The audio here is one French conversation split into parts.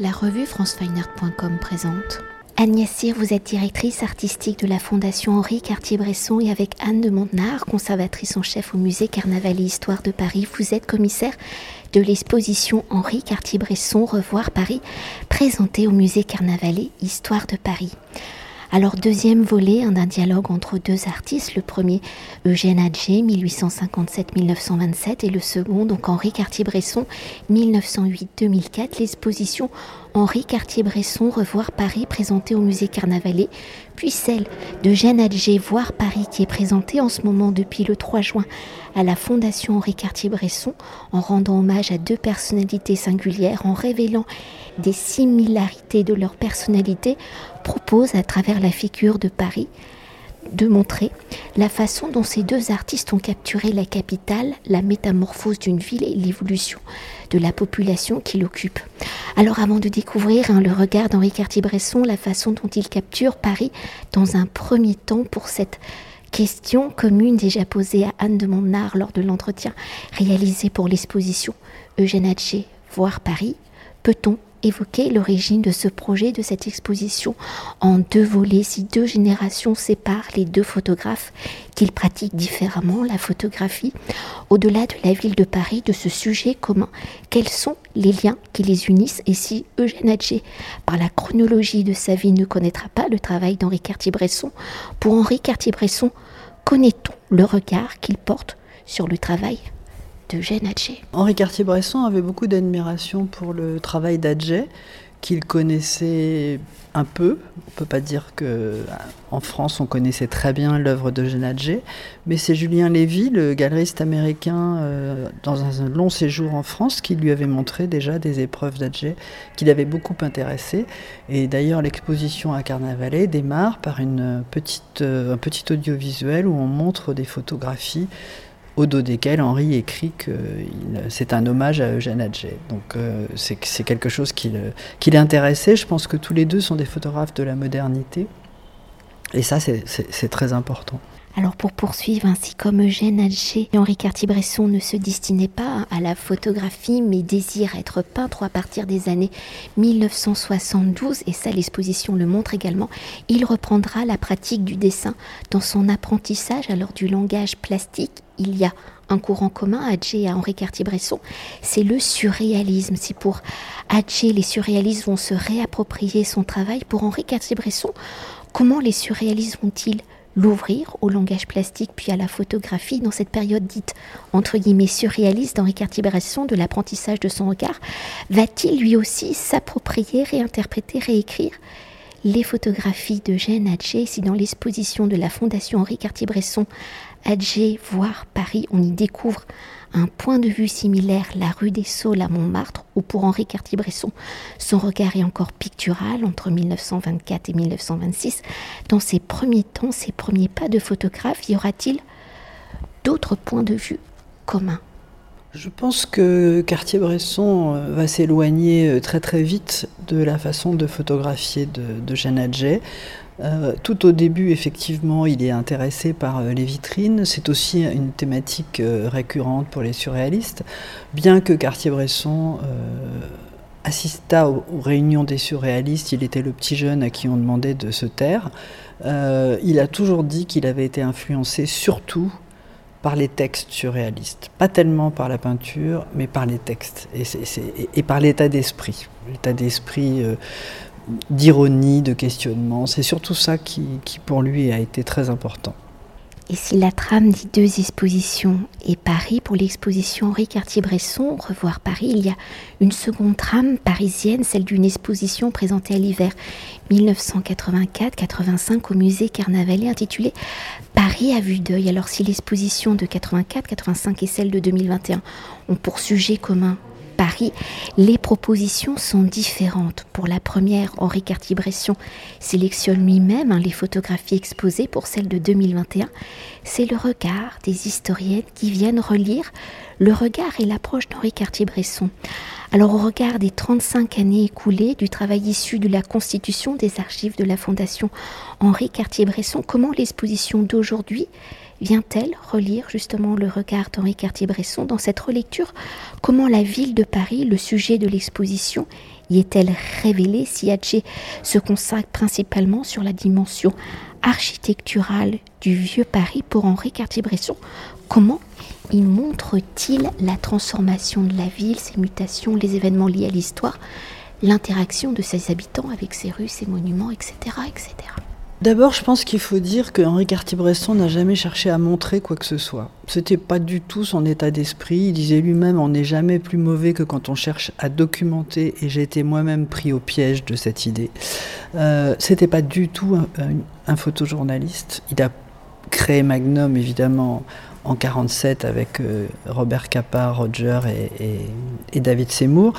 La revue francefineart.com présente. Agnès Cyr, vous êtes directrice artistique de la Fondation Henri Cartier-Bresson et avec Anne de Montenard, conservatrice en chef au musée Carnaval et Histoire de Paris, vous êtes commissaire de l'exposition Henri Cartier-Bresson Revoir Paris, présentée au musée Carnaval et Histoire de Paris. Alors deuxième volet, d'un dialogue entre deux artistes, le premier Eugène Adjé, 1857-1927, et le second, donc Henri Cartier-Bresson, 1908-2004, l'exposition Henri Cartier-Bresson Revoir Paris présentée au musée Carnavalet, puis celle de Jeanne Adjé Voir Paris qui est présentée en ce moment depuis le 3 juin à la Fondation Henri Cartier-Bresson en rendant hommage à deux personnalités singulières, en révélant des similarités de leur personnalité, propose à travers la figure de Paris de montrer la façon dont ces deux artistes ont capturé la capitale, la métamorphose d'une ville et l'évolution de la population qui l'occupe. Alors avant de découvrir hein, le regard d'Henri Cartier-Bresson, la façon dont il capture Paris dans un premier temps pour cette question commune déjà posée à Anne de Montnard lors de l'entretien réalisé pour l'exposition Eugène Hatché, Voir Paris, peut-on évoquer l'origine de ce projet, de cette exposition en deux volets, si deux générations séparent les deux photographes qu'ils pratiquent différemment la photographie, au-delà de la ville de Paris, de ce sujet commun, quels sont les liens qui les unissent? Et si Eugène Adjé, par la chronologie de sa vie, ne connaîtra pas le travail d'Henri Cartier-Bresson, pour Henri Cartier-Bresson, connaît-on le regard qu'il porte sur le travail? Henri Cartier-Bresson avait beaucoup d'admiration pour le travail d'Adjet, qu'il connaissait un peu. On peut pas dire qu'en France on connaissait très bien l'œuvre d'Eugène Adjet, mais c'est Julien Lévy, le galeriste américain, euh, dans un long séjour en France, qui lui avait montré déjà des épreuves d'Adjet qui l'avaient beaucoup intéressé. Et d'ailleurs, l'exposition à Carnavalet démarre par une petite, euh, un petit audiovisuel où on montre des photographies au dos desquels Henri écrit que c'est un hommage à Eugène Adjet. Donc euh, c'est quelque chose qui, l'intéressait. Je pense que tous les deux sont des photographes de la modernité. Et ça, c'est très important. Alors pour poursuivre, ainsi comme Eugène Adjé et Henri Cartier-Bresson ne se destinaient pas à la photographie mais désirent être peintres à partir des années 1972, et ça l'exposition le montre également, il reprendra la pratique du dessin dans son apprentissage alors du langage plastique. Il y a un courant commun à Adjé et Henri Cartier-Bresson, c'est le surréalisme. Si pour Adjé les surréalistes vont se réapproprier son travail, pour Henri Cartier-Bresson, comment les surréalistes vont-ils l'ouvrir au langage plastique puis à la photographie dans cette période dite entre guillemets surréaliste d'Henri Cartier-Bresson de l'apprentissage de son regard? Va-t-il lui aussi s'approprier, réinterpréter, réécrire les photographies de Jeanne Adjé Si dans l'exposition de la Fondation Henri Cartier-Bresson, Adjé voir Paris, on y découvre un point de vue similaire, la rue des Saules à Montmartre, où pour Henri Cartier-Bresson, son regard est encore pictural entre 1924 et 1926. Dans ses premiers temps, ses premiers pas de photographe, y aura-t-il d'autres points de vue communs? Je pense que Cartier-Bresson euh, va s'éloigner euh, très très vite de la façon de photographier de, de Jeanne Adjet. Euh, tout au début, effectivement, il est intéressé par les vitrines. C'est aussi une thématique récurrente pour les surréalistes. Bien que Cartier-Bresson assista aux, réunions des surréalistes, il était le petit jeune à qui on demandait de se taire. il a toujours dit qu'il avait été influencé surtout par les textes surréalistes. Pas tellement par la peinture, mais par les textes et, par l'état d'esprit. L'état d'esprit euh, d'ironie, de questionnement. C'est surtout ça qui, qui, pour lui, a été très important. Et si la trame des deux expositions est Paris, pour l'exposition Henri Cartier-Bresson, Revoir Paris, il y a une seconde trame parisienne, celle d'une exposition présentée à l'hiver 1984-85 au musée Carnavalet intitulée Paris à vue d'œil. Alors si l'exposition de 84-85 et celle de 2021 ont pour sujet commun Paris, les propositions sont différentes. Pour la première, Henri Cartier-Bresson sélectionne lui-même hein, les photographies exposées pour celle de 2021. C'est le regard des historiennes qui viennent relire le regard et l'approche d'Henri Cartier-Bresson. Alors au regard des 35 années écoulées du travail issu de la constitution des archives de la Fondation Henri Cartier-Bresson, comment l'exposition d'aujourd'hui vient-elle relire justement le regard d'Henri Cartier-Bresson dans cette relecture? Comment la ville de Paris, le sujet de l'exposition, y est-elle révélée si Adjé se consacre principalement sur la dimension architecturale du vieux Paris pour Henri Cartier-Bresson? Comment il montre-t-il la transformation de la ville, ses mutations, les événements liés à l'histoire, l'interaction de ses habitants avec ses rues, ses monuments, etc. etc. D'abord, je pense qu'il faut dire que Henri Cartier-Bresson n'a jamais cherché à montrer quoi que ce soit. C'était pas du tout son état d'esprit. Il disait lui-même on n'est jamais plus mauvais que quand on cherche à documenter, et j'ai été moi-même pris au piège de cette idée. Euh, C'était pas du tout un, un photojournaliste. Il a créé Magnum, évidemment, en 47 avec euh, Robert Capa, Roger et, David Seymour.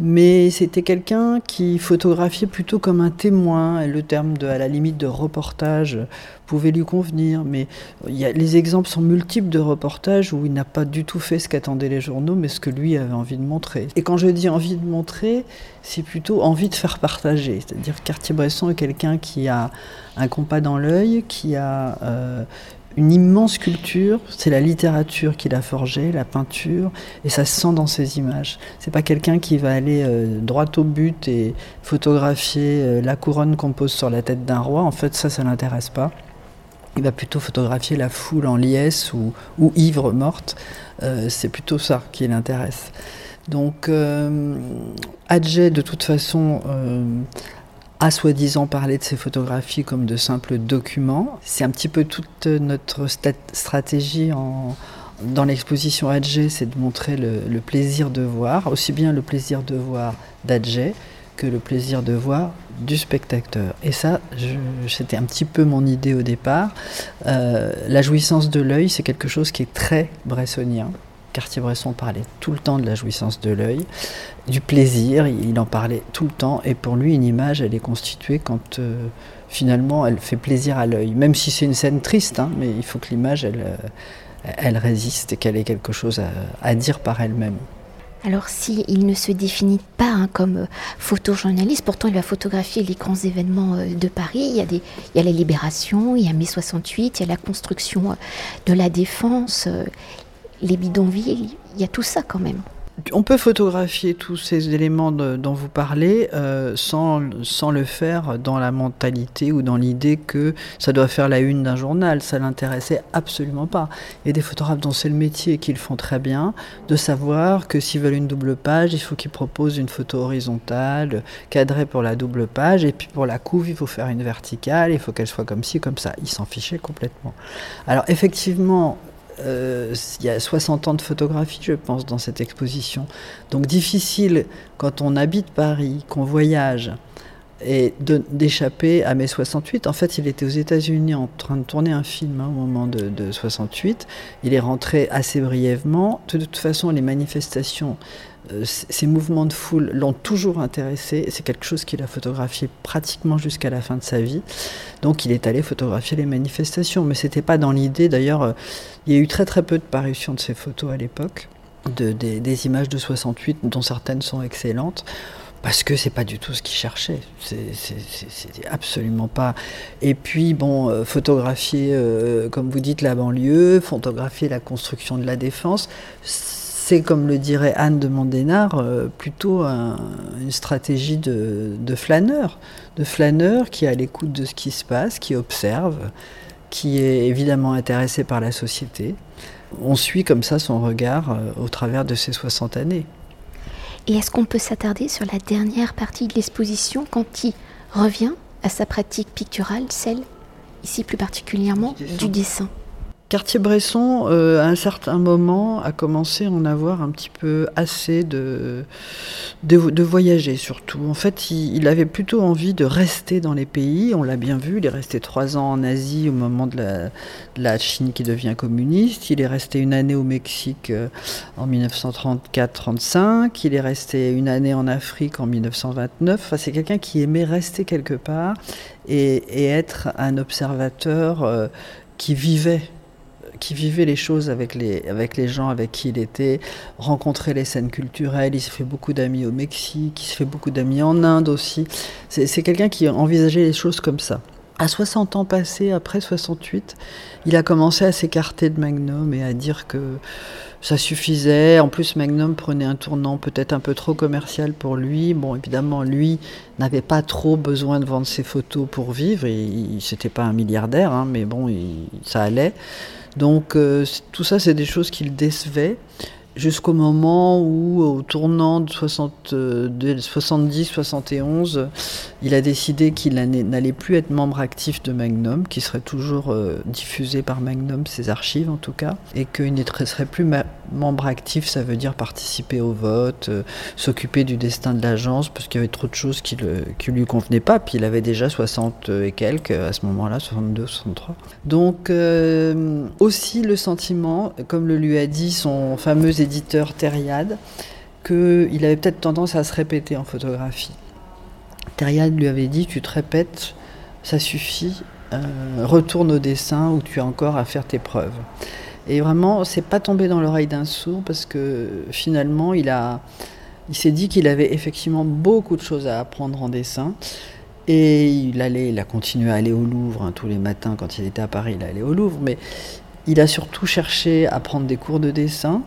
Mais c'était quelqu'un qui photographiait plutôt comme un témoin. Et le terme de, à la limite de reportage pouvait lui convenir. Mais il y a, les exemples sont multiples de reportages où il n'a pas du tout fait ce qu'attendaient les journaux, mais ce que lui avait envie de montrer. Et quand je dis envie de montrer, c'est plutôt envie de faire partager. C'est-à-dire Cartier-Bresson est quelqu'un qui a un compas dans l'œil, qui a euh, une immense culture, c'est la littérature qui l'a forgée, la peinture, et ça se sent dans ses images. C'est pas quelqu'un qui va aller euh, droit au but et photographier euh, la couronne qu'on pose sur la tête d'un roi. En fait, ça, ça l'intéresse pas. Il va plutôt photographier la foule en liesse ou, ivre morte. Euh, c'est plutôt ça qui l'intéresse. Donc, Adjet, de toute façon, a soi-disant parlé de ces photographies comme de simples documents. C'est un petit peu toute notre stratégie en, dans l'exposition Adjet, c'est de montrer le, plaisir de voir, aussi bien le plaisir de voir d'Adjet que le plaisir de voir du spectateur. Et ça, c'était un petit peu mon idée au départ. Euh, la jouissance de l'œil, c'est quelque chose qui est très bressonien. Cartier-Bresson parlait tout le temps de la jouissance de l'œil, du plaisir, il en parlait tout le temps, et pour lui, une image, elle est constituée quand euh, finalement elle fait plaisir à l'œil, même si c'est une scène triste, hein, mais il faut que l'image, elle, euh, elle résiste et qu'elle ait quelque chose à, dire par elle-même. Alors si il ne se définit pas hein, comme euh, photojournaliste, pourtant il va photographier les grands événements de Paris. Il y, a des, il y a la libération, il y a mai 68, il y a la construction de la défense, les bidonvilles, il y a tout ça quand même. On peut photographier tous ces éléments dont vous parlez euh, sans, sans le faire dans la mentalité ou dans l'idée que ça doit faire la une d'un journal. Ça l'intéressait absolument pas. Il y a des photographes dont c'est le métier qui le font très bien, de savoir que s'ils veulent une double page, il faut qu'ils proposent une photo horizontale, cadrée pour la double page, et puis pour la couve, il faut faire une verticale, il faut qu'elle soit comme ci, comme ça. Ils s'en fichaient complètement. Alors effectivement, euh, il y a 60 ans de photographie, je pense, dans cette exposition. Donc difficile, quand on habite Paris, qu'on voyage, et d'échapper à mai 68. En fait, il était aux États-Unis en train de tourner un film hein, au moment de, de, 68. Il est rentré assez brièvement. De toute façon, les manifestations ces mouvements de foule l'ont toujours intéressé. C'est quelque chose qu'il a photographié pratiquement jusqu'à la fin de sa vie. Donc il est allé photographier les manifestations. Mais c'était pas dans l'idée. D'ailleurs, euh, il y a eu très très peu de parutions de ces photos à l'époque, de, des, images de 68, dont certaines sont excellentes. Parce que c'est pas du tout ce qu'il cherchait. C'est absolument pas. Et puis, bon, euh, photographier, comme vous dites, la banlieue, photographier la construction de la défense, c'est, comme le dirait Anne de Mondénard, euh, plutôt une stratégie de, flâneur, de flâneur qui est à l'écoute de ce qui se passe, qui observe, qui est évidemment intéressé par la société. On suit comme ça son regard euh, au travers de ces 60 années. Et est-ce qu'on peut s'attarder sur la dernière partie de l'exposition quand il revient à sa pratique picturale, celle, ici plus particulièrement, du dessin? Cartier-Bresson, euh, à un certain moment, a commencé à en avoir un petit peu assez de, de, voyager, surtout. En fait, il, avait plutôt envie de rester dans les pays. On l'a bien vu, il est resté trois ans en Asie au moment de la, Chine qui devient communiste. Il est resté une année au Mexique euh, en 1934-35. Il est resté une année en Afrique en 1929. Enfin, c'est quelqu'un qui aimait rester quelque part et, être un observateur euh, qui vivait qui vivait les choses avec les, avec les gens avec qui il était, rencontrer les scènes culturelles, il se fait beaucoup d'amis au Mexique, il se fait beaucoup d'amis en Inde aussi. C'est quelqu'un qui envisageait les choses comme ça. À 60 ans passés, après 68, il a commencé à s'écarter de Magnum et à dire que ça suffisait. En plus, Magnum prenait un tournant peut-être un peu trop commercial pour lui. Bon, évidemment, lui n'avait pas trop besoin de vendre ses photos pour vivre. Il n'était pas un milliardaire, hein, mais bon, ça allait. Donc, euh, tout ça, c'est des choses qui le décevaient jusqu'au moment où, au tournant de 70-71, euh, il a décidé qu'il n'allait plus être membre actif de Magnum, qui serait toujours euh, diffusé par Magnum, ses archives en tout cas, et qu'il ne serait plus membre actif, ça veut dire participer au vote, euh, s'occuper du destin de l'agence, parce qu'il y avait trop de choses qui ne lui convenaient pas, puis il avait déjà 60 et quelques à ce moment-là, 62, 63. Donc aussi le sentiment, comme le lui a dit son fameux éditeur Thériade, qu'il avait peut-être tendance à se répéter en photographie. Thériade lui avait dit Tu te répètes, ça suffit, euh, retourne au dessin où tu as encore à faire tes preuves. Et vraiment, c'est pas tombé dans l'oreille d'un sourd parce que finalement, il, a, il s'est dit qu'il avait effectivement beaucoup de choses à apprendre en dessin. Et il allait, il a continué à aller au Louvre hein, tous les matins quand il était à Paris, il allait au Louvre, mais il a surtout cherché à prendre des cours de dessin.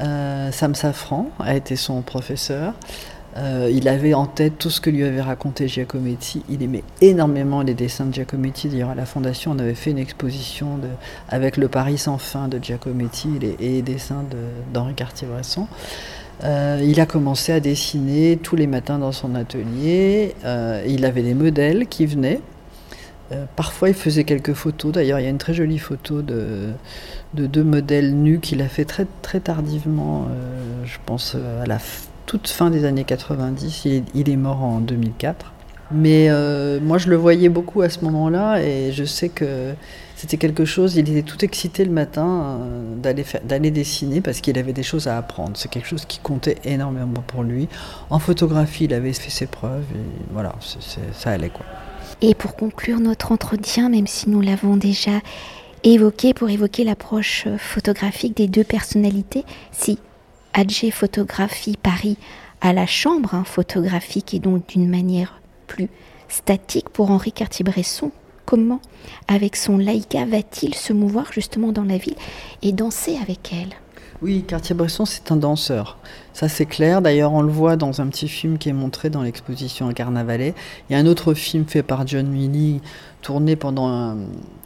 Euh, Sam Safran a été son professeur. Euh, il avait en tête tout ce que lui avait raconté Giacometti. Il aimait énormément les dessins de Giacometti. D'ailleurs, à la Fondation, on avait fait une exposition avec le Paris sans fin de Giacometti et les, dessins d'Henri Cartier-Bresson. Euh, il a commencé à dessiner tous les matins dans son atelier. il avait des modèles qui venaient. Euh, parfois, il faisait quelques photos. D'ailleurs, il y a une très jolie photo de, deux modèles nus qu'il a fait très, très tardivement, euh, je pense à la toute fin des années 90. Il est, mort en 2004. Mais euh, moi, je le voyais beaucoup à ce moment-là et je sais que c'était quelque chose. Il était tout excité le matin d'aller dessiner parce qu'il avait des choses à apprendre. C'est quelque chose qui comptait énormément pour lui. En photographie, il avait fait ses preuves et voilà, ça allait quoi. Et pour conclure notre entretien, même si nous l'avons déjà évoqué pour évoquer l'approche photographique des deux personnalités, si Adjé photographie Paris à la chambre hein, photographique et donc d'une manière plus statique pour Henri Cartier-Bresson, comment, avec son Laïka, va-t-il se mouvoir justement dans la ville et danser avec elle? Oui, Cartier-Bresson, c'est un danseur. Ça, c'est clair. D'ailleurs, on le voit dans un petit film qui est montré dans l'exposition à Carnavalet. Il y a un autre film fait par John Milley, tourné pendant un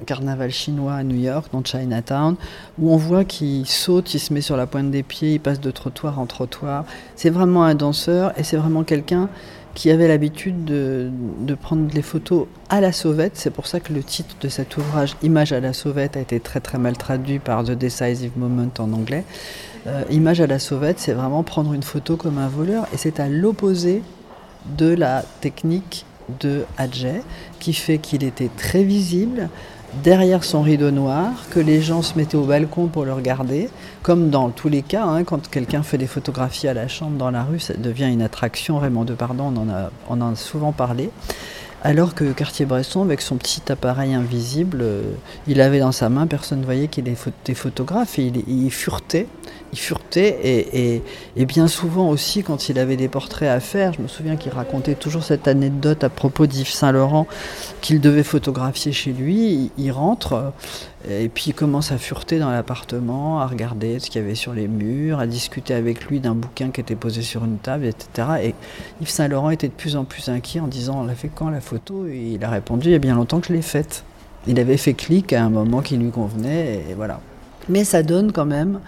carnaval chinois à New York, dans Chinatown, où on voit qu'il saute, il se met sur la pointe des pieds, il passe de trottoir en trottoir. C'est vraiment un danseur et c'est vraiment quelqu'un qui avait l'habitude de, prendre les photos à la sauvette. C'est pour ça que le titre de cet ouvrage, Image à la sauvette, a été très très mal traduit par The Decisive Moment en anglais. Euh, Image à la sauvette, c'est vraiment prendre une photo comme un voleur et c'est à l'opposé de la technique de Adjet qui fait qu'il était très visible, derrière son rideau noir, que les gens se mettaient au balcon pour le regarder, comme dans tous les cas, hein, quand quelqu'un fait des photographies à la chambre dans la rue, ça devient une attraction, Raymond Depardon on en a, on en a souvent parlé. Alors que Cartier-Bresson, avec son petit appareil invisible, euh, il avait dans sa main, personne ne voyait qu'il était photographe, et il, il furetait il furetait et, et, bien souvent aussi quand il avait des portraits à faire, je me souviens qu'il racontait toujours cette anecdote à propos d'Yves Saint-Laurent qu'il devait photographier chez lui, il, rentre euh, et puis il commence à fureter dans l'appartement, à regarder ce qu'il y avait sur les murs, à discuter avec lui d'un bouquin qui était posé sur une table, etc. Et Yves Saint-Laurent était de plus en plus inquiet en disant On l'a fait quand la photo? Il a répondu Il y a bien longtemps que je l'ai faite. Il avait fait clic à un moment qui lui convenait, et voilà. Mais ça donne quand même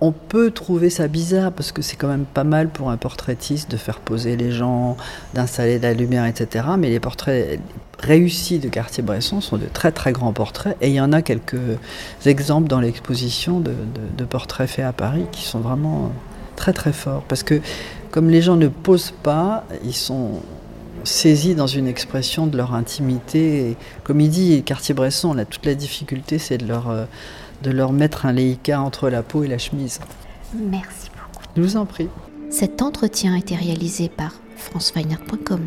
on, peut trouver ça bizarre parce que c'est quand même pas mal pour un portraitiste de faire poser les gens, d'installer de la lumière, etc. Mais les portraits réussis de Cartier-Bresson sont de très très grands portraits et il y en a quelques exemples dans l'exposition de, portraits faits à Paris qui sont vraiment très très forts parce que comme les gens ne posent pas, ils sont saisis dans une expression de leur intimité. comme il dit Cartier-Bresson, toute la difficulté c'est de leur euh, de leur mettre un Leica entre la peau et la chemise. Merci beaucoup. Je vous en prie. Cet entretien a été réalisé par franceweiner.com.